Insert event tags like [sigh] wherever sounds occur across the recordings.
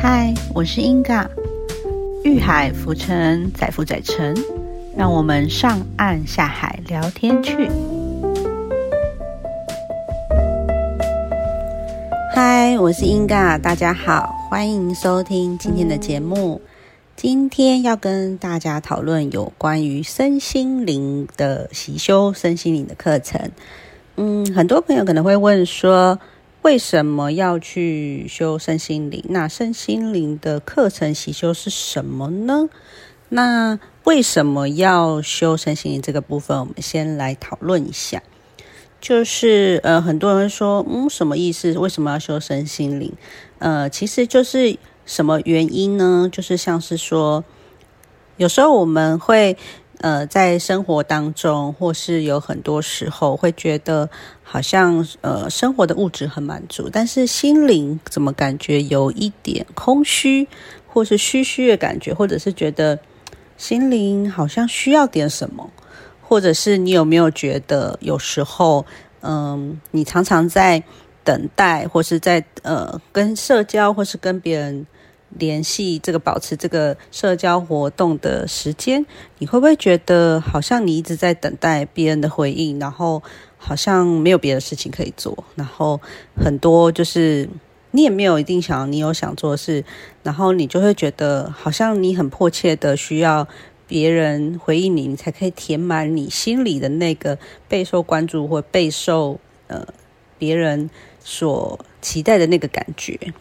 嗨，我是英嘎，遇海浮沉，载浮载沉，让我们上岸下海聊天去。嗨，我是英嘎，大家好，欢迎收听今天的节目。今天要跟大家讨论有关于身心灵的习修、身心灵的课程。嗯，很多朋友可能会问说。为什么要去修身心灵？那身心灵的课程习修是什么呢？那为什么要修身心灵这个部分？我们先来讨论一下。就是呃，很多人说，嗯，什么意思？为什么要修身心灵？呃，其实就是什么原因呢？就是像是说，有时候我们会。呃，在生活当中，或是有很多时候会觉得好像呃，生活的物质很满足，但是心灵怎么感觉有一点空虚，或是虚虚的感觉，或者是觉得心灵好像需要点什么，或者是你有没有觉得有时候，嗯，你常常在等待，或是在呃跟社交，或是跟别人。联系这个保持这个社交活动的时间，你会不会觉得好像你一直在等待别人的回应，然后好像没有别的事情可以做，然后很多就是你也没有一定想你有想做的事，然后你就会觉得好像你很迫切的需要别人回应你，你才可以填满你心里的那个备受关注或备受呃别人所期待的那个感觉，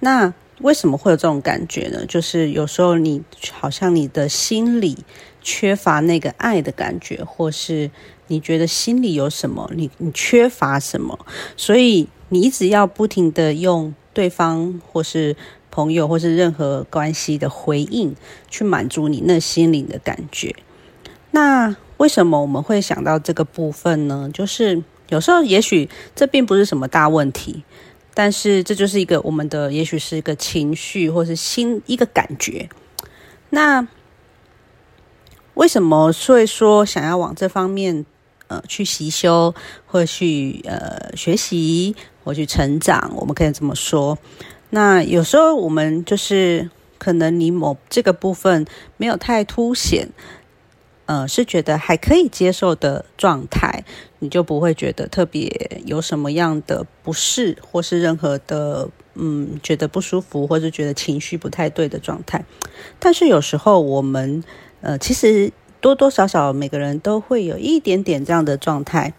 那。为什么会有这种感觉呢？就是有时候你好像你的心里缺乏那个爱的感觉，或是你觉得心里有什么，你你缺乏什么，所以你一直要不停的用对方或是朋友或是任何关系的回应去满足你那心灵的感觉。那为什么我们会想到这个部分呢？就是有时候也许这并不是什么大问题。但是这就是一个我们的，也许是一个情绪，或是心一个感觉。那为什么所以说想要往这方面呃去习修，或去呃学习，或去成长？我们可以这么说。那有时候我们就是可能你某这个部分没有太凸显。呃，是觉得还可以接受的状态，你就不会觉得特别有什么样的不适，或是任何的嗯觉得不舒服，或是觉得情绪不太对的状态。但是有时候我们呃，其实多多少少每个人都会有一点点这样的状态，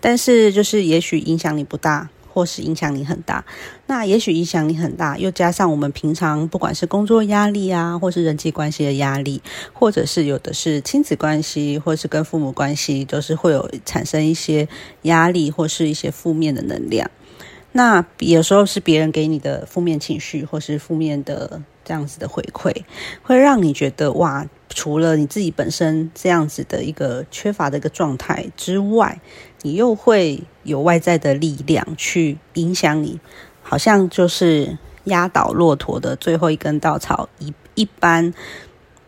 但是就是也许影响你不大。或是影响你很大，那也许影响你很大，又加上我们平常不管是工作压力啊，或是人际关系的压力，或者是有的是亲子关系，或是跟父母关系，都是会有产生一些压力或是一些负面的能量。那有时候是别人给你的负面情绪，或是负面的这样子的回馈，会让你觉得哇，除了你自己本身这样子的一个缺乏的一个状态之外。你又会有外在的力量去影响你，好像就是压倒骆驼的最后一根稻草一一般，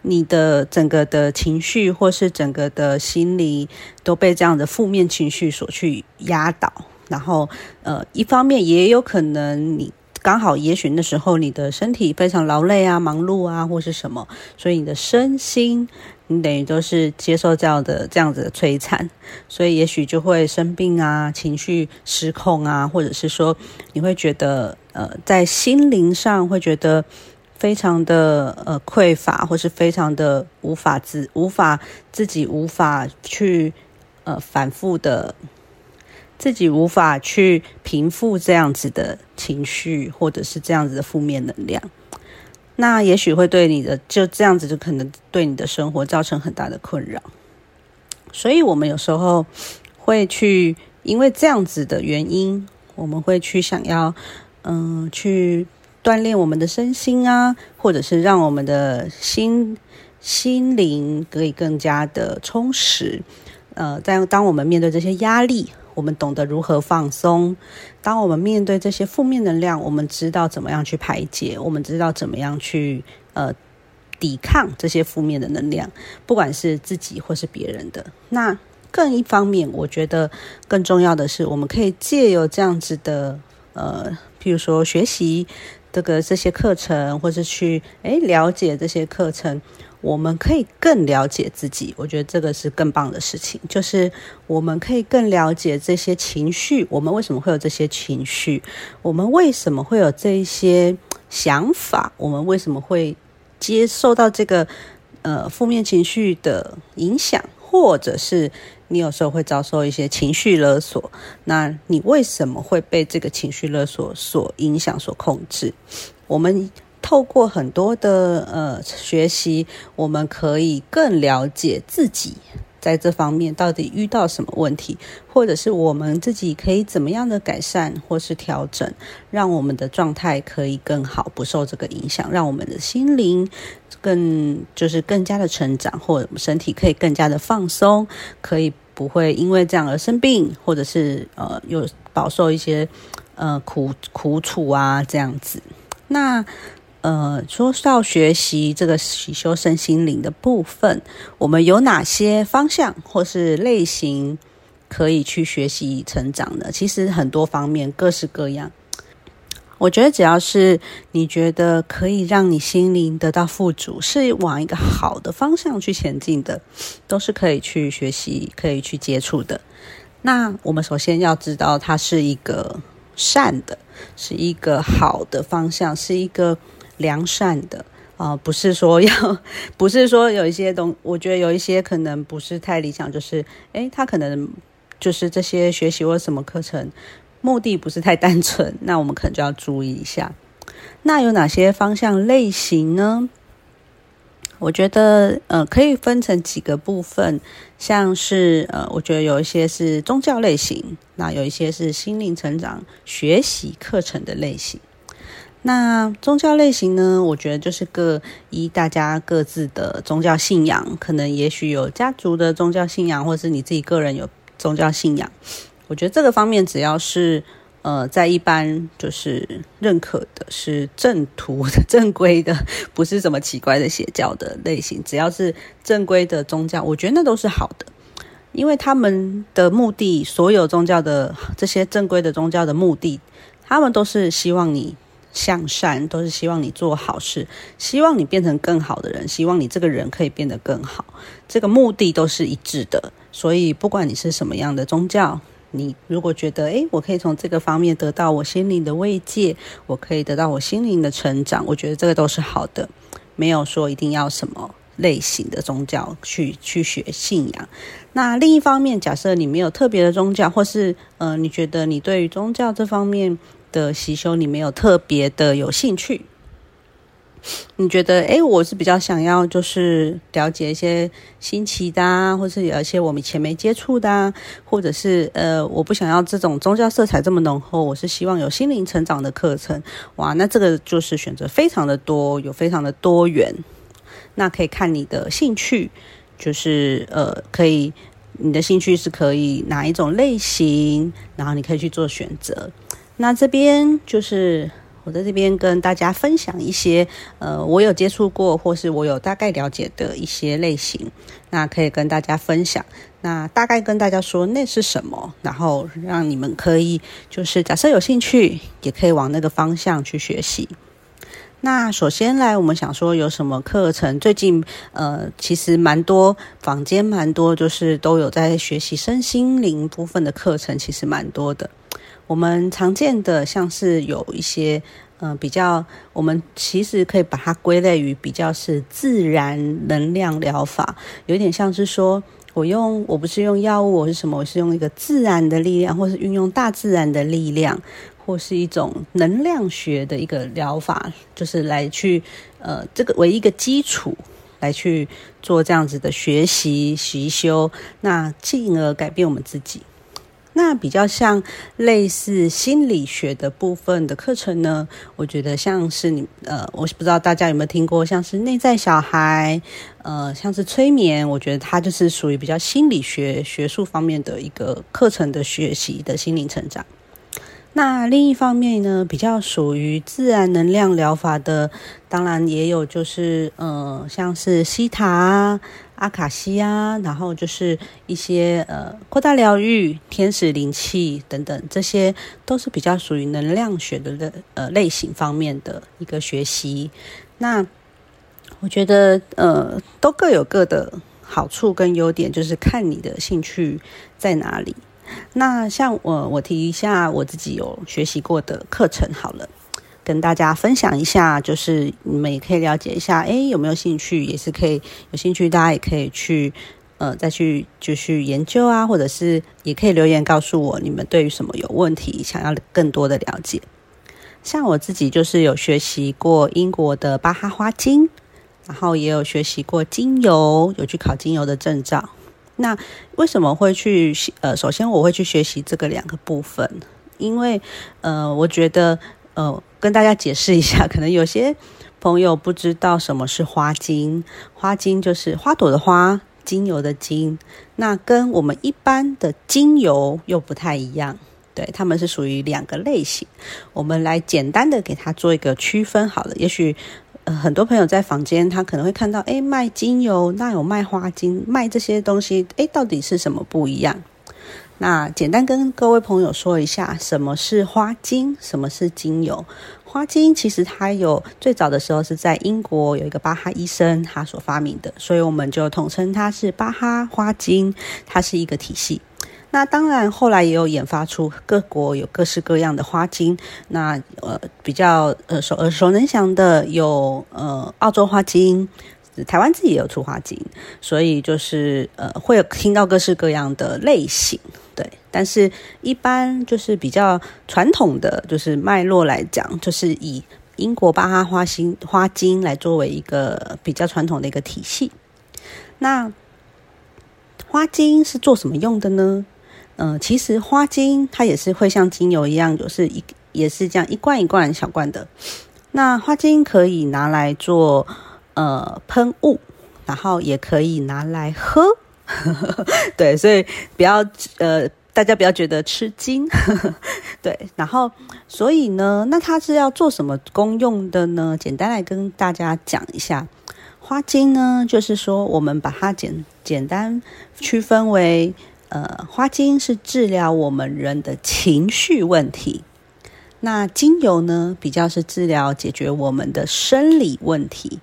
你的整个的情绪或是整个的心理都被这样的负面情绪所去压倒，然后呃，一方面也有可能你刚好也许那时候你的身体非常劳累啊、忙碌啊或是什么，所以你的身心。你等于都是接受这样的这样子的摧残，所以也许就会生病啊，情绪失控啊，或者是说你会觉得呃，在心灵上会觉得非常的呃匮乏，或是非常的无法自无法自己无法去呃反复的自己无法去平复这样子的情绪，或者是这样子的负面能量。那也许会对你的就这样子，就可能对你的生活造成很大的困扰。所以，我们有时候会去因为这样子的原因，我们会去想要，嗯，去锻炼我们的身心啊，或者是让我们的心心灵可以更加的充实。呃，在当我们面对这些压力。我们懂得如何放松。当我们面对这些负面能量，我们知道怎么样去排解，我们知道怎么样去呃抵抗这些负面的能量，不管是自己或是别人的。那更一方面，我觉得更重要的是，我们可以借由这样子的呃，譬如说学习这个这些课程，或是去诶了解这些课程，我们可以更了解自己。我觉得这个是更棒的事情，就是我们可以更了解这些情绪，我们为什么会有这些情绪，我们为什么会有这一些想法，我们为什么会接受到这个呃负面情绪的影响。或者是你有时候会遭受一些情绪勒索，那你为什么会被这个情绪勒索所影响、所控制？我们透过很多的呃学习，我们可以更了解自己。在这方面到底遇到什么问题，或者是我们自己可以怎么样的改善或是调整，让我们的状态可以更好，不受这个影响，让我们的心灵更就是更加的成长，或者身体可以更加的放松，可以不会因为这样而生病，或者是呃有饱受一些呃苦苦楚啊这样子。那。呃，说到学习这个修身心灵的部分，我们有哪些方向或是类型可以去学习成长的？其实很多方面，各式各样。我觉得只要是你觉得可以让你心灵得到富足，是往一个好的方向去前进的，都是可以去学习、可以去接触的。那我们首先要知道，它是一个善的，是一个好的方向，是一个。良善的啊，不是说要，[laughs] 不是说有一些东，我觉得有一些可能不是太理想，就是诶，他可能就是这些学习或什么课程目的不是太单纯，[laughs] 那我们可能就要注意一下。那有哪些方向类型呢？我觉得呃，可以分成几个部分，像是呃，我觉得有一些是宗教类型，那有一些是心灵成长学习课程的类型。那宗教类型呢？我觉得就是各依大家各自的宗教信仰，可能也许有家族的宗教信仰，或是你自己个人有宗教信仰。我觉得这个方面只要是呃在一般就是认可的，是正途的、[laughs] 正规的，不是什么奇怪的邪教的类型，只要是正规的宗教，我觉得那都是好的，因为他们的目的，所有宗教的这些正规的宗教的目的，他们都是希望你。向善都是希望你做好事，希望你变成更好的人，希望你这个人可以变得更好。这个目的都是一致的，所以不管你是什么样的宗教，你如果觉得诶，我可以从这个方面得到我心灵的慰藉，我可以得到我心灵的成长，我觉得这个都是好的。没有说一定要什么类型的宗教去去学信仰。那另一方面，假设你没有特别的宗教，或是呃，你觉得你对于宗教这方面。的习修你没有特别的有兴趣，你觉得哎，我是比较想要就是了解一些新奇的，啊，或是有一些我们以前没接触的，啊，或者是呃，我不想要这种宗教色彩这么浓厚，我是希望有心灵成长的课程。哇，那这个就是选择非常的多，有非常的多元。那可以看你的兴趣，就是呃，可以你的兴趣是可以哪一种类型，然后你可以去做选择。那这边就是我在这边跟大家分享一些，呃，我有接触过或是我有大概了解的一些类型，那可以跟大家分享。那大概跟大家说那是什么，然后让你们可以就是假设有兴趣，也可以往那个方向去学习。那首先来，我们想说有什么课程？最近呃，其实蛮多坊间蛮多，就是都有在学习身心灵部分的课程，其实蛮多的。我们常见的像是有一些，嗯，比较，我们其实可以把它归类于比较是自然能量疗法，有点像是说我用，我不是用药物，我是什么？我是用一个自然的力量，或是运用大自然的力量，或是一种能量学的一个疗法，就是来去，呃，这个为一个基础来去做这样子的学习习修，那进而改变我们自己。那比较像类似心理学的部分的课程呢，我觉得像是你呃，我不知道大家有没有听过，像是内在小孩，呃，像是催眠，我觉得它就是属于比较心理学学术方面的一个课程的学习的心灵成长。那另一方面呢，比较属于自然能量疗法的，当然也有就是呃，像是西塔啊、阿卡西啊，然后就是一些呃扩大疗愈、天使灵气等等，这些都是比较属于能量学的类呃类型方面的一个学习。那我觉得呃，都各有各的好处跟优点，就是看你的兴趣在哪里。那像我，我提一下我自己有学习过的课程好了，跟大家分享一下，就是你们也可以了解一下，诶，有没有兴趣？也是可以有兴趣，大家也可以去呃再去就去研究啊，或者是也可以留言告诉我，你们对于什么有问题，想要更多的了解。像我自己就是有学习过英国的巴哈花精，然后也有学习过精油，有去考精油的证照。那为什么会去？呃，首先我会去学习这个两个部分，因为呃，我觉得呃，跟大家解释一下，[laughs] 可能有些朋友不知道什么是花精。花精就是花朵的花，精油的精。那跟我们一般的精油又不太一样，对，他们是属于两个类型。我们来简单的给它做一个区分好了，也许。很多朋友在房间，他可能会看到，哎，卖精油，那有卖花精，卖这些东西，哎，到底是什么不一样？那简单跟各位朋友说一下，什么是花精，什么是精油？花精其实它有最早的时候是在英国有一个巴哈医生他所发明的，所以我们就统称它是巴哈花精，它是一个体系。那当然，后来也有研发出各国有各式各样的花精。那呃，比较呃熟耳熟能详的有呃澳洲花精，台湾自己也有出花精，所以就是呃会有听到各式各样的类型，但是一般就是比较传统的就是脉络来讲，就是以英国巴哈花心花精来作为一个比较传统的一个体系。那花精是做什么用的呢？嗯，其实花精它也是会像精油一样，就是一也是这样一罐一罐小罐的。那花精可以拿来做呃喷雾，然后也可以拿来喝。[laughs] 对，所以不要呃大家不要觉得吃惊。[laughs] 对，然后所以呢，那它是要做什么功用的呢？简单来跟大家讲一下，花精呢，就是说我们把它简简单区分为。呃，花精是治疗我们人的情绪问题，那精油呢，比较是治疗解决我们的生理问题。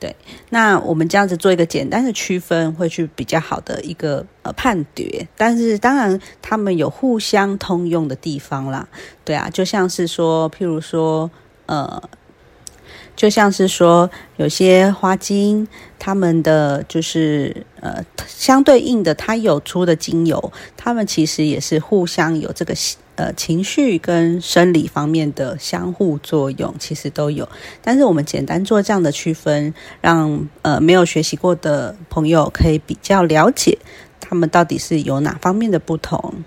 对，那我们这样子做一个简单的区分，会去比较好的一个呃判别。但是当然，他们有互相通用的地方啦。对啊，就像是说，譬如说，呃。就像是说，有些花精，他们的就是呃相对应的，它有出的精油，他们其实也是互相有这个呃情绪跟生理方面的相互作用，其实都有。但是我们简单做这样的区分，让呃没有学习过的朋友可以比较了解，他们到底是有哪方面的不同。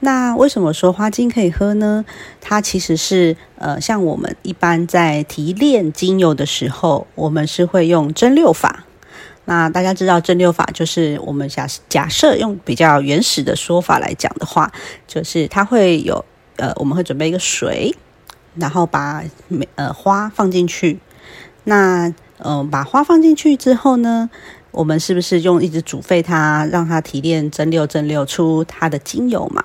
那为什么说花精可以喝呢？它其实是呃，像我们一般在提炼精油的时候，我们是会用蒸馏法。那大家知道蒸馏法就是我们假假设用比较原始的说法来讲的话，就是它会有呃，我们会准备一个水，然后把呃花放进去。那嗯，把花放进去之后呢，我们是不是用一直煮沸它，让它提炼蒸馏蒸馏出它的精油嘛？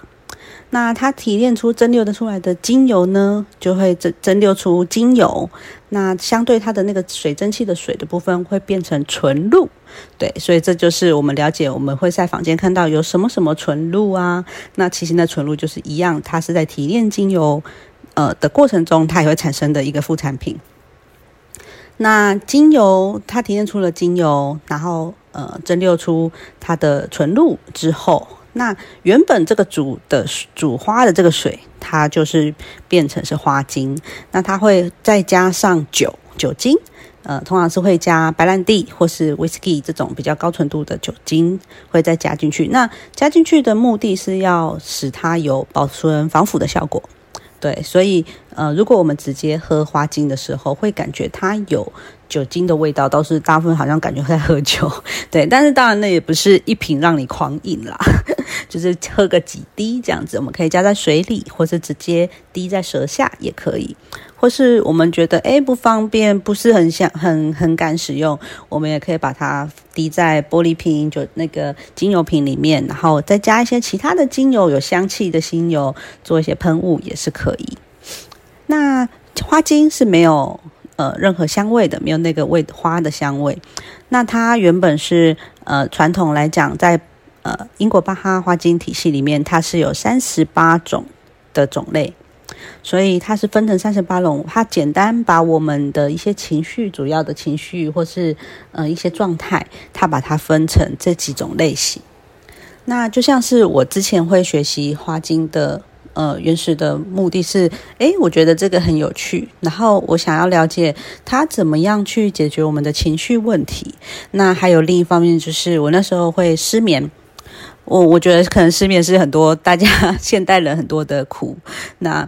那它提炼出蒸馏的出来的精油呢，就会蒸蒸馏出精油。那相对它的那个水蒸气的水的部分会变成纯露，对，所以这就是我们了解我们会在房间看到有什么什么纯露啊。那其实那纯露就是一样，它是在提炼精油呃的过程中，它也会产生的一个副产品。那精油它提炼出了精油，然后呃蒸馏出它的纯露之后。那原本这个煮的煮花的这个水，它就是变成是花精。那它会再加上酒酒精，呃，通常是会加白兰地或是 whisky 这种比较高纯度的酒精，会再加进去。那加进去的目的是要使它有保存防腐的效果。对，所以呃，如果我们直接喝花精的时候，会感觉它有。酒精的味道倒是大部分好像感觉在喝酒，对，但是当然那也不是一瓶让你狂饮啦，就是喝个几滴这样子，我们可以加在水里，或是直接滴在舌下也可以。或是我们觉得诶不方便，不是很想很很敢使用，我们也可以把它滴在玻璃瓶，就那个精油瓶里面，然后再加一些其他的精油，有香气的精油，做一些喷雾也是可以。那花精是没有呃任何香味的，没有那个味花的香味。那它原本是呃传统来讲，在呃英国巴哈花精体系里面，它是有三十八种的种类。所以它是分成三十八种，它简单把我们的一些情绪、主要的情绪或是呃一些状态，它把它分成这几种类型。那就像是我之前会学习花精的呃原始的目的是，诶，我觉得这个很有趣，然后我想要了解它怎么样去解决我们的情绪问题。那还有另一方面就是我那时候会失眠。我我觉得可能失眠是很多大家 [laughs] 现代人很多的苦。那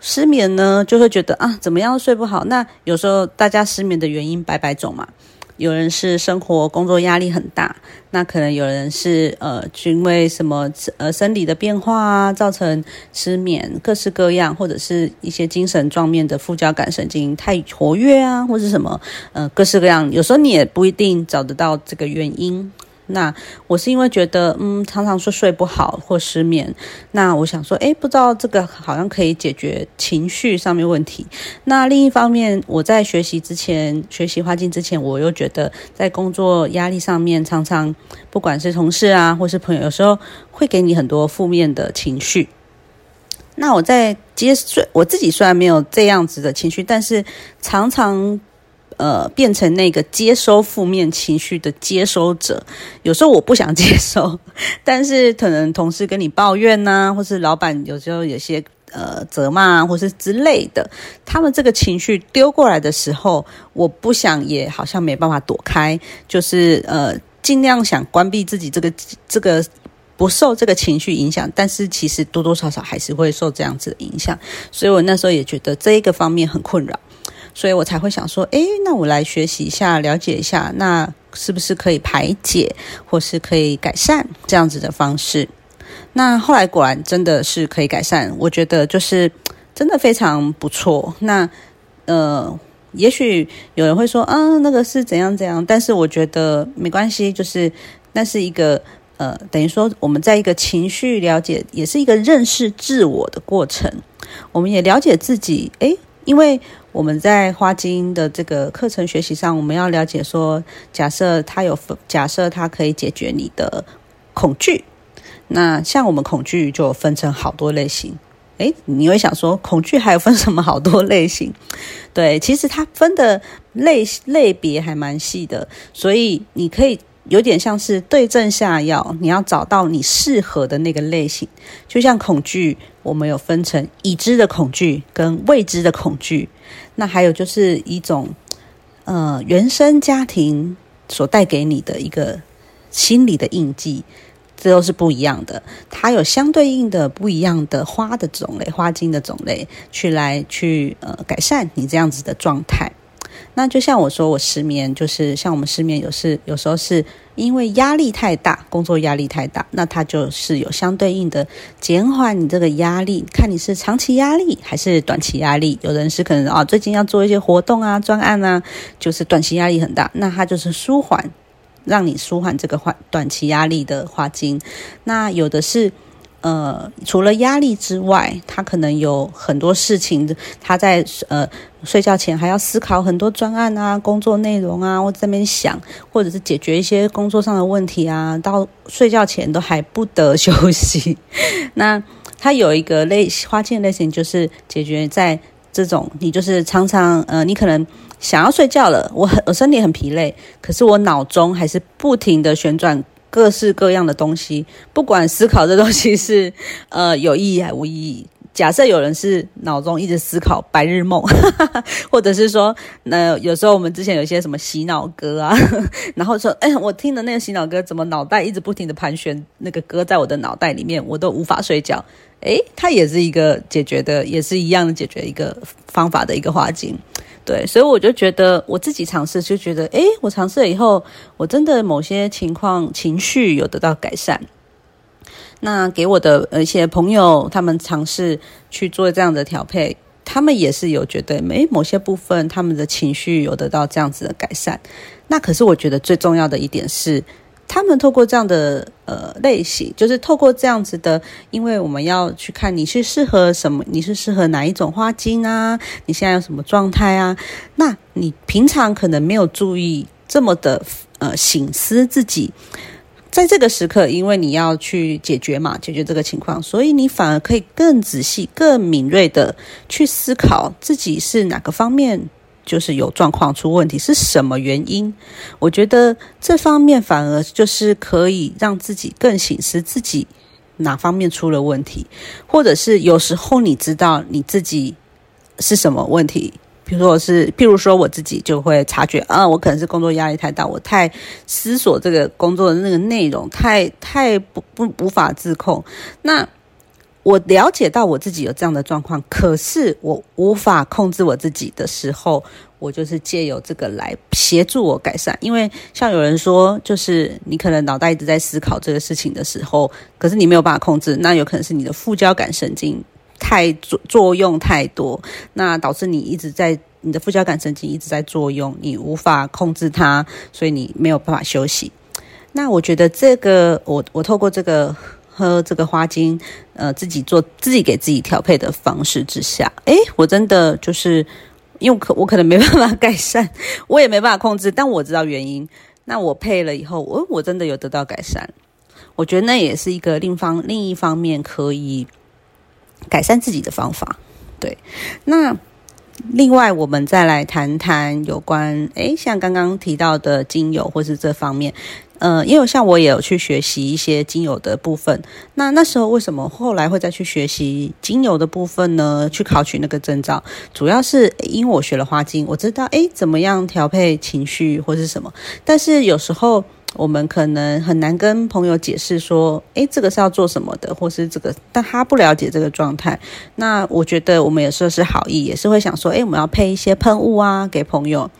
失眠呢，就会觉得啊，怎么样睡不好？那有时候大家失眠的原因百百种嘛。有人是生活工作压力很大，那可能有人是呃，因为什么呃生理的变化啊，造成失眠，各式各样，或者是一些精神状面的副交感神经太活跃啊，或者什么呃各式各样。有时候你也不一定找得到这个原因。那我是因为觉得，嗯，常常说睡不好或失眠。那我想说，诶，不知道这个好像可以解决情绪上面问题。那另一方面，我在学习之前，学习花镜之前，我又觉得在工作压力上面，常常不管是同事啊，或是朋友，有时候会给你很多负面的情绪。那我在接虽我自己虽然没有这样子的情绪，但是常常。呃，变成那个接收负面情绪的接收者，有时候我不想接收，[laughs] 但是可能同事跟你抱怨呐，或是老板有时候有些呃责骂，或是之类的，他们这个情绪丢过来的时候，我不想也好像没办法躲开，就是呃尽量想关闭自己这个这个不受这个情绪影响，但是其实多多少少还是会受这样子的影响，所以我那时候也觉得这一个方面很困扰。所以我才会想说，诶，那我来学习一下，了解一下，那是不是可以排解，或是可以改善这样子的方式？那后来果然真的是可以改善，我觉得就是真的非常不错。那呃，也许有人会说，啊，那个是怎样怎样，但是我觉得没关系，就是那是一个呃，等于说我们在一个情绪了解，也是一个认识自我的过程，我们也了解自己，诶，因为。我们在花精的这个课程学习上，我们要了解说，假设它有假设它可以解决你的恐惧，那像我们恐惧就分成好多类型。诶，你会想说，恐惧还有分什么好多类型？对，其实它分的类类别还蛮细的，所以你可以。有点像是对症下药，你要找到你适合的那个类型。就像恐惧，我们有分成已知的恐惧跟未知的恐惧。那还有就是一种，呃，原生家庭所带给你的一个心理的印记，这都是不一样的。它有相对应的不一样的花的种类、花精的种类，去来去呃改善你这样子的状态。那就像我说，我失眠，就是像我们失眠，有时有时候是因为压力太大，工作压力太大，那它就是有相对应的减缓你这个压力，看你是长期压力还是短期压力。有人是可能啊，最近要做一些活动啊、专案啊，就是短期压力很大，那它就是舒缓，让你舒缓这个缓短期压力的花精。那有的是。呃，除了压力之外，他可能有很多事情，他在呃睡觉前还要思考很多专案啊、工作内容啊，或这边想，或者是解决一些工作上的问题啊，到睡觉前都还不得休息。[laughs] 那他有一个类花钱类型，就是解决在这种你就是常常呃，你可能想要睡觉了，我很我身体很疲累，可是我脑中还是不停的旋转。各式各样的东西，不管思考这东西是 [laughs] 呃有意义还无意义。假设有人是脑中一直思考白日梦，[laughs] 或者是说，那有时候我们之前有一些什么洗脑歌啊，[laughs] 然后说，哎，我听的那个洗脑歌，怎么脑袋一直不停的盘旋，那个歌在我的脑袋里面，我都无法睡觉。哎，它也是一个解决的，也是一样的解决一个方法的一个花精。对，所以我就觉得我自己尝试，就觉得，诶，我尝试了以后，我真的某些情况情绪有得到改善。那给我的一些朋友，他们尝试去做这样的调配，他们也是有觉得，诶，某些部分他们的情绪有得到这样子的改善。那可是我觉得最重要的一点是。他们透过这样的呃类型，就是透过这样子的，因为我们要去看你是适合什么，你是适合哪一种花精啊？你现在有什么状态啊？那你平常可能没有注意这么的呃醒思自己，在这个时刻，因为你要去解决嘛，解决这个情况，所以你反而可以更仔细、更敏锐的去思考自己是哪个方面。就是有状况出问题是什么原因？我觉得这方面反而就是可以让自己更醒思自己哪方面出了问题，或者是有时候你知道你自己是什么问题，比如说是，譬如说我自己就会察觉啊，我可能是工作压力太大，我太思索这个工作的那个内容，太太不不无法自控，那。我了解到我自己有这样的状况，可是我无法控制我自己的时候，我就是借由这个来协助我改善。因为像有人说，就是你可能脑袋一直在思考这个事情的时候，可是你没有办法控制，那有可能是你的副交感神经太作作用太多，那导致你一直在你的副交感神经一直在作用，你无法控制它，所以你没有办法休息。那我觉得这个，我我透过这个。喝这个花精，呃，自己做自己给自己调配的方式之下，诶，我真的就是因为可我可能没办法改善，我也没办法控制，但我知道原因。那我配了以后，我我真的有得到改善。我觉得那也是一个另方另一方面可以改善自己的方法。对，那另外我们再来谈谈有关，诶，像刚刚提到的精油或是这方面。呃，因为像我也有去学习一些精油的部分，那那时候为什么后来会再去学习精油的部分呢？去考取那个证照，主要是因为我学了花精，我知道诶怎么样调配情绪或是什么，但是有时候我们可能很难跟朋友解释说，诶这个是要做什么的，或是这个，但他不了解这个状态。那我觉得我们有时候是好意，也是会想说，诶我们要配一些喷雾啊给朋友。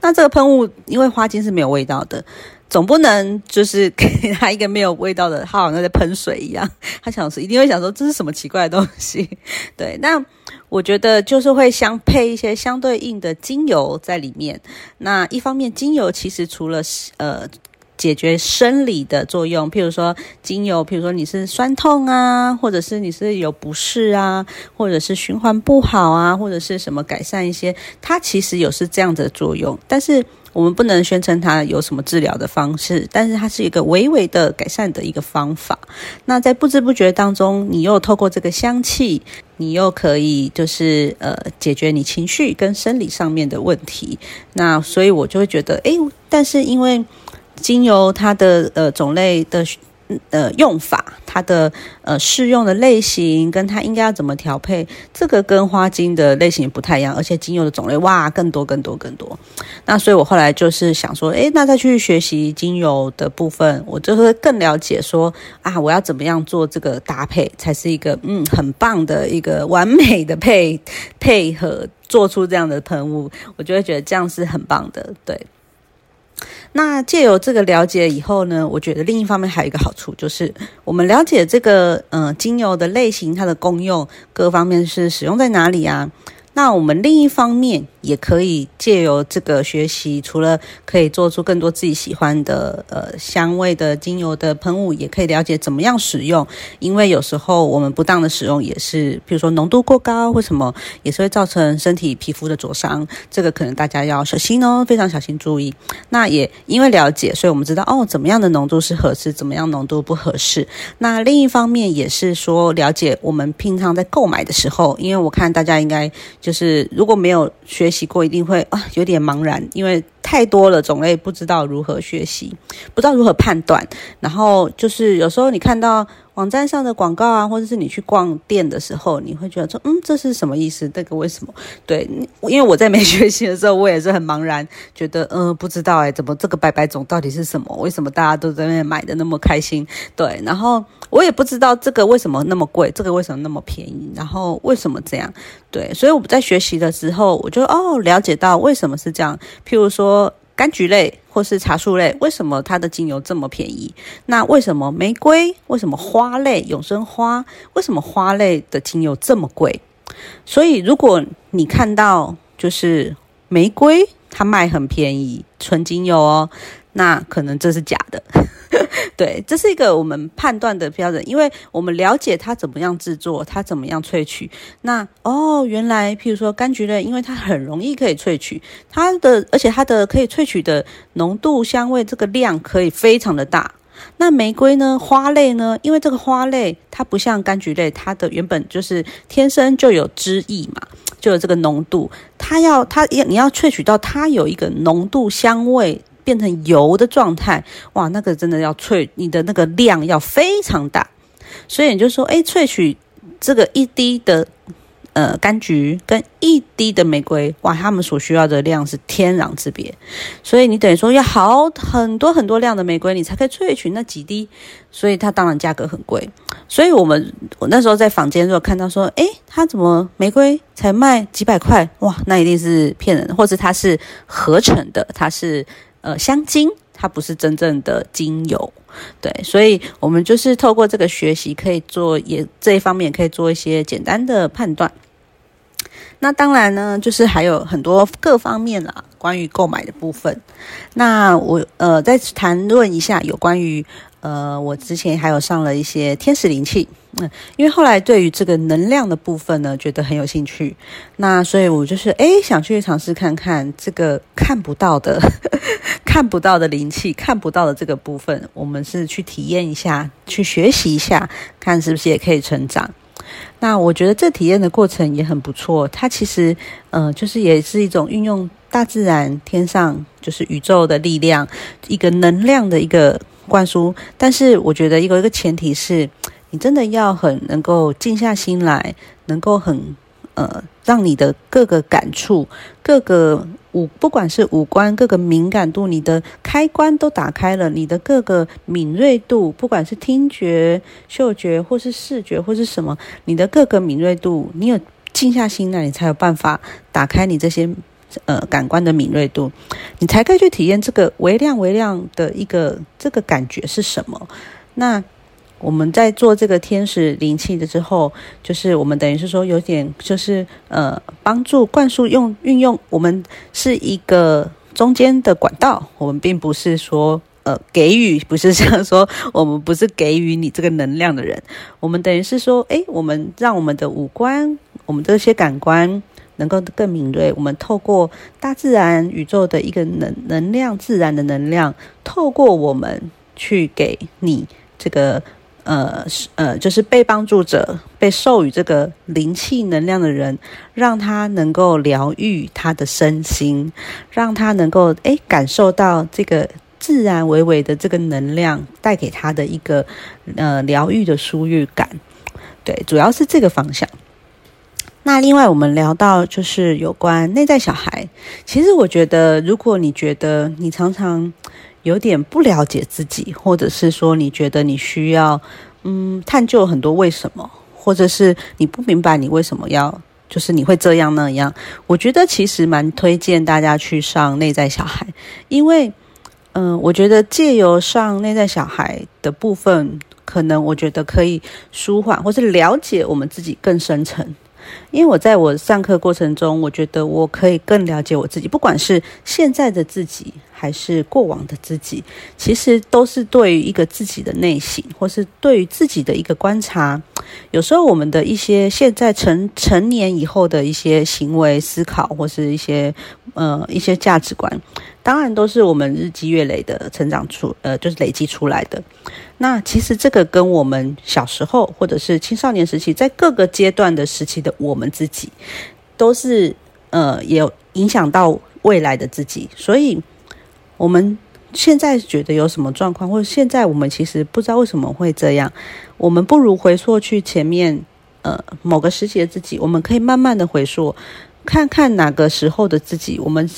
那这个喷雾，因为花精是没有味道的。总不能就是 [laughs] 给他一个没有味道的，他好像在喷水一样。[laughs] 他想说，一定会想说这是什么奇怪的东西。[laughs] 对，那我觉得就是会相配一些相对应的精油在里面。那一方面，精油其实除了呃。解决生理的作用，譬如说精油，譬如说你是酸痛啊，或者是你是有不适啊，或者是循环不好啊，或者是什么改善一些，它其实有是这样的作用。但是我们不能宣称它有什么治疗的方式，但是它是一个微微的改善的一个方法。那在不知不觉当中，你又透过这个香气，你又可以就是呃解决你情绪跟生理上面的问题。那所以我就会觉得，诶，但是因为。精油它的呃种类的呃用法，它的呃适用的类型，跟它应该要怎么调配，这个跟花精的类型不太一样，而且精油的种类哇更多更多更多。那所以我后来就是想说，诶，那再去学习精油的部分，我就会更了解说啊，我要怎么样做这个搭配，才是一个嗯很棒的一个完美的配配合，做出这样的喷雾，我就会觉得这样是很棒的，对。那借由这个了解以后呢，我觉得另一方面还有一个好处，就是我们了解这个嗯精油的类型，它的功用各方面是使用在哪里啊？那我们另一方面。也可以借由这个学习，除了可以做出更多自己喜欢的呃香味的精油的喷雾，也可以了解怎么样使用。因为有时候我们不当的使用也是，比如说浓度过高或什么，也是会造成身体皮肤的灼伤。这个可能大家要小心哦，非常小心注意。那也因为了解，所以我们知道哦，怎么样的浓度是合适，怎么样浓度不合适。那另一方面也是说，了解我们平常在购买的时候，因为我看大家应该就是如果没有学。习过一定会啊有点茫然，因为太多了种类，不知道如何学习，不知道如何判断。然后就是有时候你看到网站上的广告啊，或者是你去逛店的时候，你会觉得说，嗯，这是什么意思？这个为什么？对，因为我在没学习的时候，我也是很茫然，觉得嗯不知道哎，怎么这个白白种到底是什么？为什么大家都在那买的那么开心？对，然后我也不知道这个为什么那么贵，这个为什么那么便宜？然后为什么这样？对，所以我在学习的时候，我就哦了解到为什么是这样。譬如说柑橘类或是茶树类，为什么它的精油这么便宜？那为什么玫瑰？为什么花类永生花？为什么花类的精油这么贵？所以，如果你看到就是玫瑰，它卖很便宜，纯精油哦，那可能这是假的。[laughs] 对，这是一个我们判断的标准，因为我们了解它怎么样制作，它怎么样萃取。那哦，原来譬如说柑橘类，因为它很容易可以萃取，它的而且它的可以萃取的浓度、香味这个量可以非常的大。那玫瑰呢？花类呢？因为这个花类它不像柑橘类，它的原本就是天生就有汁液嘛，就有这个浓度。它要它要你要萃取到它有一个浓度、香味。变成油的状态，哇，那个真的要萃，你的那个量要非常大，所以你就说，哎，萃取这个一滴的呃柑橘跟一滴的玫瑰，哇，他们所需要的量是天壤之别，所以你等于说要好很多很多量的玫瑰，你才可以萃取那几滴，所以它当然价格很贵。所以我们我那时候在坊间如果看到说，哎，它怎么玫瑰才卖几百块，哇，那一定是骗人，或是它是合成的，它是。呃，香精它不是真正的精油，对，所以我们就是透过这个学习，可以做也这一方面可以做一些简单的判断。那当然呢，就是还有很多各方面啦，关于购买的部分。那我呃再谈论一下有关于。呃，我之前还有上了一些天使灵气，嗯，因为后来对于这个能量的部分呢，觉得很有兴趣，那所以我就是诶想去尝试看看这个看不到的、[laughs] 看不到的灵气，看不到的这个部分，我们是去体验一下，去学习一下，看是不是也可以成长。那我觉得这体验的过程也很不错，它其实，呃，就是也是一种运用大自然、天上就是宇宙的力量，一个能量的一个。灌输，但是我觉得一个一个前提是，你真的要很能够静下心来，能够很呃，让你的各个感触、各个五，不管是五官各个敏感度，你的开关都打开了，你的各个敏锐度，不管是听觉、嗅觉，或是视觉，或是什么，你的各个敏锐度，你有静下心来，你才有办法打开你这些。呃，感官的敏锐度，你才可以去体验这个微量、微量的一个这个感觉是什么。那我们在做这个天使灵气的之后，就是我们等于是说有点就是呃，帮助灌输用运用，我们是一个中间的管道，我们并不是说呃给予，不是这样说，我们不是给予你这个能量的人，我们等于是说，诶，我们让我们的五官，我们这些感官。能够更敏锐，我们透过大自然、宇宙的一个能能量、自然的能量，透过我们去给你这个呃呃，就是被帮助者、被授予这个灵气能量的人，让他能够疗愈他的身心，让他能够诶感受到这个自然微微的这个能量带给他的一个呃疗愈的舒愈感。对，主要是这个方向。那另外，我们聊到就是有关内在小孩。其实我觉得，如果你觉得你常常有点不了解自己，或者是说你觉得你需要嗯探究很多为什么，或者是你不明白你为什么要就是你会这样那样，我觉得其实蛮推荐大家去上内在小孩，因为嗯，我觉得借由上内在小孩的部分，可能我觉得可以舒缓或是了解我们自己更深层。因为我在我上课过程中，我觉得我可以更了解我自己，不管是现在的自己还是过往的自己，其实都是对于一个自己的内心，或是对于自己的一个观察。有时候我们的一些现在成成年以后的一些行为思考，或是一些呃一些价值观。当然都是我们日积月累的成长出，呃，就是累积出来的。那其实这个跟我们小时候或者是青少年时期，在各个阶段的时期的我们自己，都是呃，也有影响到未来的自己。所以，我们现在觉得有什么状况，或者现在我们其实不知道为什么会这样，我们不如回溯去前面，呃，某个时期的自己，我们可以慢慢的回溯，看看哪个时候的自己，我们。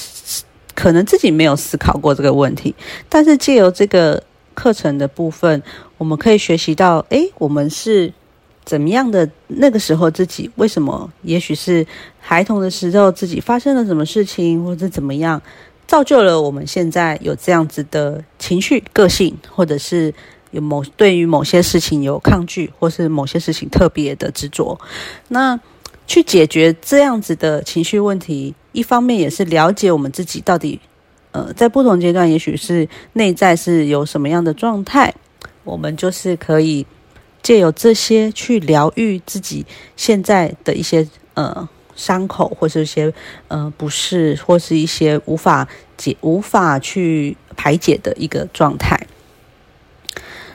可能自己没有思考过这个问题，但是借由这个课程的部分，我们可以学习到，诶，我们是怎么样的？那个时候自己为什么？也许是孩童的时候自己发生了什么事情，或者怎么样？造就了我们现在有这样子的情绪、个性，或者是有某对于某些事情有抗拒，或是某些事情特别的执着。那去解决这样子的情绪问题，一方面也是了解我们自己到底，呃，在不同阶段，也许是内在是有什么样的状态，我们就是可以借由这些去疗愈自己现在的一些呃。伤口，或是一些呃不适，或是一些无法解、无法去排解的一个状态。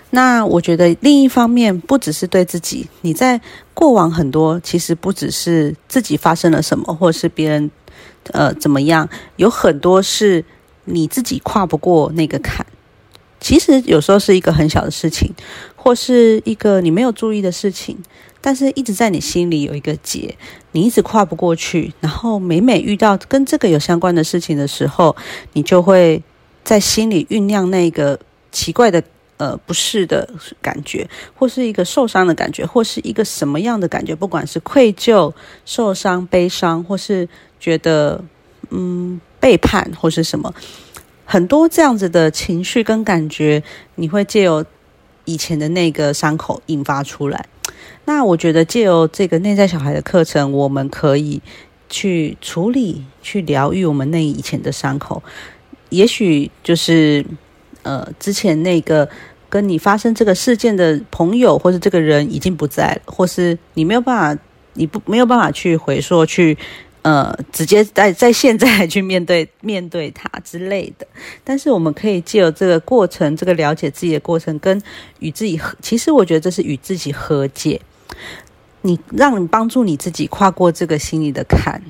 那我觉得另一方面，不只是对自己，你在过往很多，其实不只是自己发生了什么，或是别人呃怎么样，有很多是你自己跨不过那个坎。其实有时候是一个很小的事情，或是一个你没有注意的事情。但是一直在你心里有一个结，你一直跨不过去。然后每每遇到跟这个有相关的事情的时候，你就会在心里酝酿那个奇怪的呃不适的感觉，或是一个受伤的感觉，或是一个什么样的感觉？不管是愧疚、受伤、悲伤，或是觉得嗯背叛，或是什么，很多这样子的情绪跟感觉，你会借由以前的那个伤口引发出来。那我觉得借由这个内在小孩的课程，我们可以去处理、去疗愈我们那以前的伤口。也许就是呃，之前那个跟你发生这个事件的朋友，或者这个人已经不在了，或是你没有办法，你不没有办法去回溯去。呃，直接在在现在去面对 [laughs] 面对他之类的，但是我们可以借由这个过程，这个了解自己的过程，跟与自己和，其实我觉得这是与自己和解。你让你帮助你自己跨过这个心理的坎，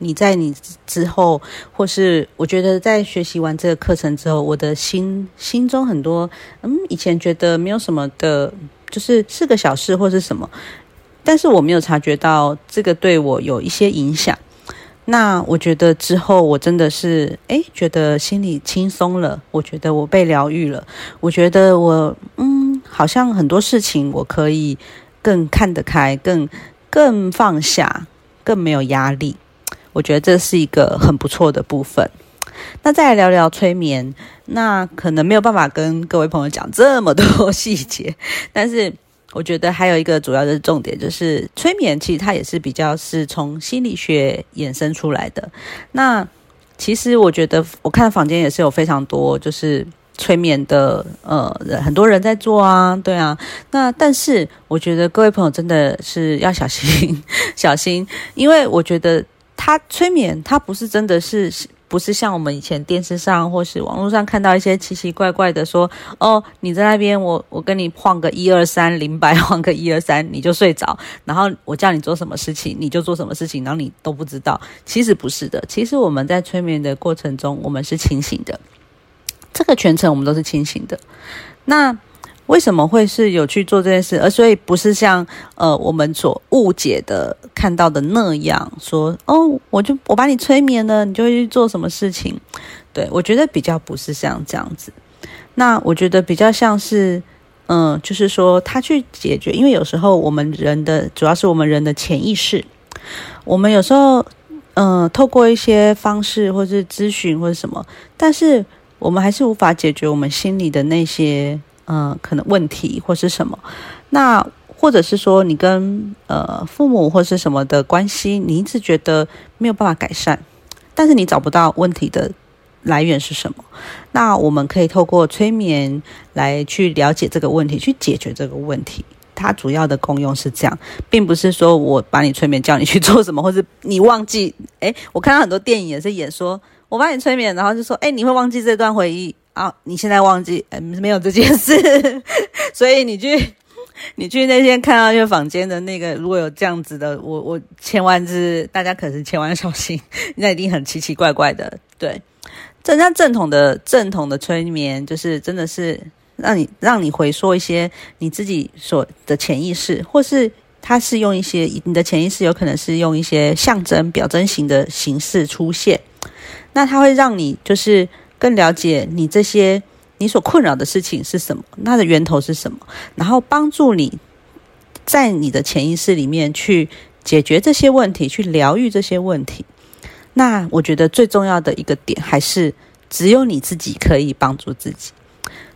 你在你之后，或是我觉得在学习完这个课程之后，我的心心中很多，嗯，以前觉得没有什么的，就是是个小事或是什么。但是我没有察觉到这个对我有一些影响。那我觉得之后我真的是诶，觉得心里轻松了。我觉得我被疗愈了。我觉得我嗯，好像很多事情我可以更看得开，更更放下，更没有压力。我觉得这是一个很不错的部分。那再来聊聊催眠。那可能没有办法跟各位朋友讲这么多 [laughs] 细节，但是。我觉得还有一个主要的重点就是催眠，其实它也是比较是从心理学衍生出来的。那其实我觉得，我看房间也是有非常多就是催眠的，呃，很多人在做啊，对啊。那但是我觉得各位朋友真的是要小心，[laughs] 小心，因为我觉得他催眠，他不是真的是。不是像我们以前电视上或是网络上看到一些奇奇怪怪的，说哦，你在那边，我我跟你晃个一二三零白，晃个一二三，你就睡着，然后我叫你做什么事情，你就做什么事情，然后你都不知道。其实不是的，其实我们在催眠的过程中，我们是清醒的，这个全程我们都是清醒的。那。为什么会是有去做这件事？而所以不是像呃我们所误解的看到的那样说哦，我就我把你催眠了，你就会去做什么事情？对我觉得比较不是像这样子。那我觉得比较像是嗯，就是说他去解决，因为有时候我们人的主要是我们人的潜意识，我们有时候嗯透过一些方式或是咨询或者什么，但是我们还是无法解决我们心里的那些。嗯，可能问题或是什么，那或者是说你跟呃父母或是什么的关系，你一直觉得没有办法改善，但是你找不到问题的来源是什么？那我们可以透过催眠来去了解这个问题，去解决这个问题。它主要的功用是这样，并不是说我把你催眠叫你去做什么，[laughs] 或是你忘记。诶，我看到很多电影也是演说，我把你催眠，然后就说，诶，你会忘记这段回忆。啊！你现在忘记，呃，没有这件事，[laughs] 所以你去，你去那天看到一个房间的那个，如果有这样子的，我我千万是大家可是千万小心，[laughs] 那一定很奇奇怪怪的。对，正像正统的正统的催眠，就是真的是让你让你回溯一些你自己所的潜意识，或是它是用一些你的潜意识有可能是用一些象征表征型的形式出现，那它会让你就是。更了解你这些你所困扰的事情是什么，它的源头是什么，然后帮助你在你的潜意识里面去解决这些问题，去疗愈这些问题。那我觉得最重要的一个点还是只有你自己可以帮助自己。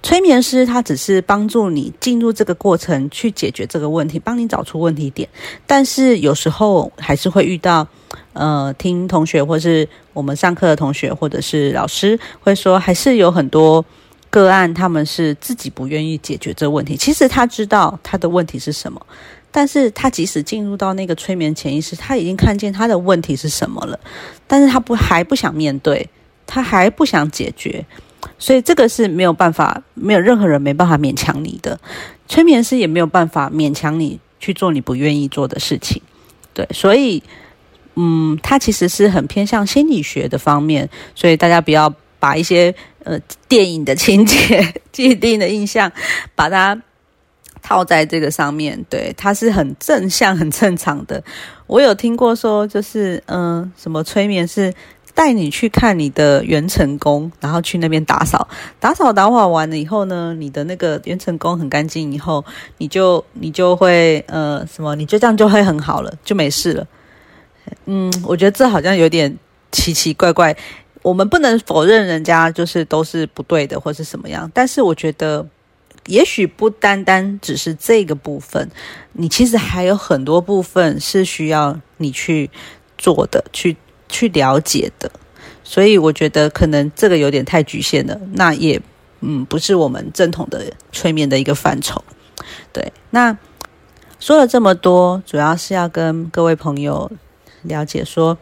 催眠师他只是帮助你进入这个过程去解决这个问题，帮你找出问题点。但是有时候还是会遇到，呃，听同学或是我们上课的同学或者是老师会说，还是有很多个案他们是自己不愿意解决这个问题。其实他知道他的问题是什么，但是他即使进入到那个催眠潜意识，他已经看见他的问题是什么了，但是他不还不想面对，他还不想解决。所以这个是没有办法，没有任何人没办法勉强你的，催眠师也没有办法勉强你去做你不愿意做的事情，对，所以，嗯，它其实是很偏向心理学的方面，所以大家不要把一些呃电影的情节、既定的印象，把它套在这个上面，对，它是很正向、很正常的。我有听过说，就是嗯，什么催眠是。带你去看你的元成功，然后去那边打扫，打扫打扫完了以后呢，你的那个元成功很干净，以后你就你就会呃什么，你就这样就会很好了，就没事了。嗯，我觉得这好像有点奇奇怪怪。我们不能否认人家就是都是不对的，或是什么样，但是我觉得也许不单单只是这个部分，你其实还有很多部分是需要你去做的，去。去了解的，所以我觉得可能这个有点太局限了，那也嗯不是我们正统的催眠的一个范畴。对，那说了这么多，主要是要跟各位朋友了解说，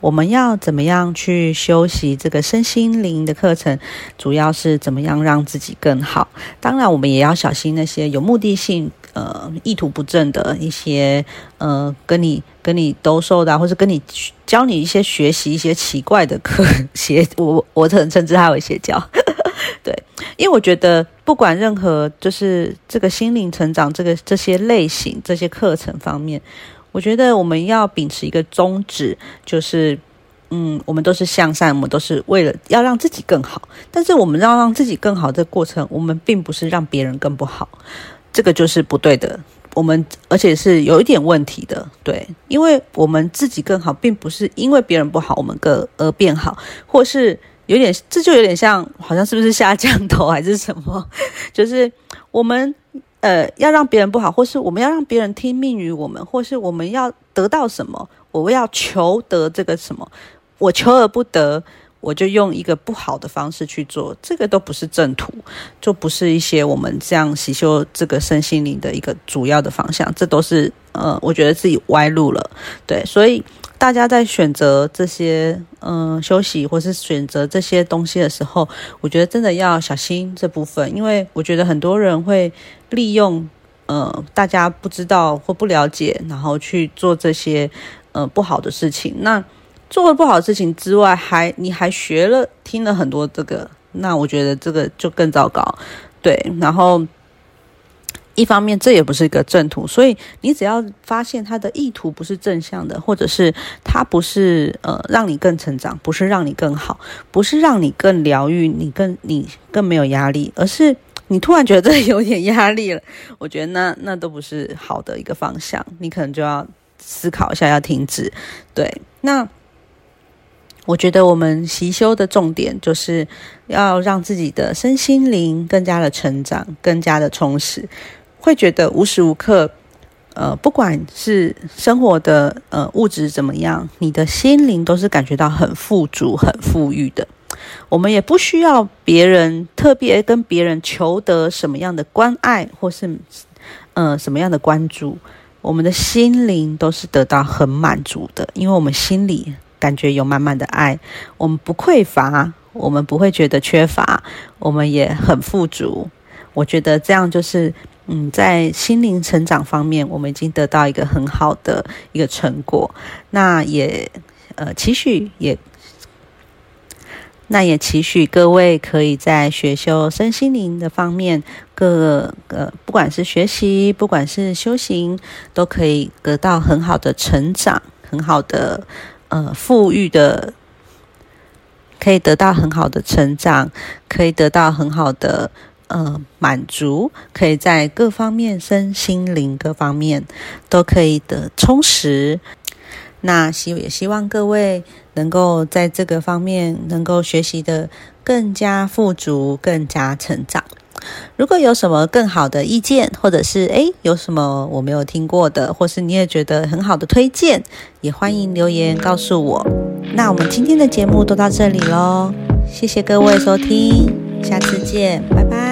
我们要怎么样去修习这个身心灵的课程，主要是怎么样让自己更好。当然，我们也要小心那些有目的性。呃，意图不正的一些呃，跟你跟你兜售的，或是跟你教你一些学习一些奇怪的课邪，我我可能称之它为邪教。[laughs] 对，因为我觉得不管任何就是这个心灵成长这个这些类型这些课程方面，我觉得我们要秉持一个宗旨，就是嗯，我们都是向善，我们都是为了要让自己更好。但是我们要让自己更好的过程，我们并不是让别人更不好。这个就是不对的，我们而且是有一点问题的，对，因为我们自己更好，并不是因为别人不好，我们更而变好，或是有点，这就有点像，好像是不是下降头还是什么？[laughs] 就是我们呃要让别人不好，或是我们要让别人听命于我们，或是我们要得到什么，我要求得这个什么，我求而不得。我就用一个不好的方式去做，这个都不是正途，就不是一些我们这样洗修这个身心灵的一个主要的方向，这都是呃，我觉得自己歪路了。对，所以大家在选择这些嗯休息或是选择这些东西的时候，我觉得真的要小心这部分，因为我觉得很多人会利用呃大家不知道或不了解，然后去做这些呃不好的事情，那。做了不好的事情之外，还你还学了听了很多这个，那我觉得这个就更糟糕。对，然后一方面这也不是一个正途，所以你只要发现他的意图不是正向的，或者是他不是呃让你更成长，不是让你更好，不是让你更疗愈，你更你更没有压力，而是你突然觉得有点压力了，我觉得那那都不是好的一个方向，你可能就要思考一下要停止。对，那。我觉得我们习修的重点就是要让自己的身心灵更加的成长，更加的充实。会觉得无时无刻，呃，不管是生活的呃物质怎么样，你的心灵都是感觉到很富足、很富裕的。我们也不需要别人特别跟别人求得什么样的关爱，或是呃什么样的关注，我们的心灵都是得到很满足的，因为我们心里。感觉有满满的爱，我们不匮乏，我们不会觉得缺乏，我们也很富足。我觉得这样就是，嗯，在心灵成长方面，我们已经得到一个很好的一个成果。那也，呃，期许也，那也期许各位可以在学修身心灵的方面，各个不管是学习，不管是修行，都可以得到很好的成长，很好的。呃，富裕的可以得到很好的成长，可以得到很好的呃满足，可以在各方面身心灵各方面都可以的充实。那希也希望各位能够在这个方面能够学习的更加富足，更加成长。如果有什么更好的意见，或者是诶有什么我没有听过的，或是你也觉得很好的推荐，也欢迎留言告诉我。那我们今天的节目都到这里喽，谢谢各位收听，下次见，拜拜。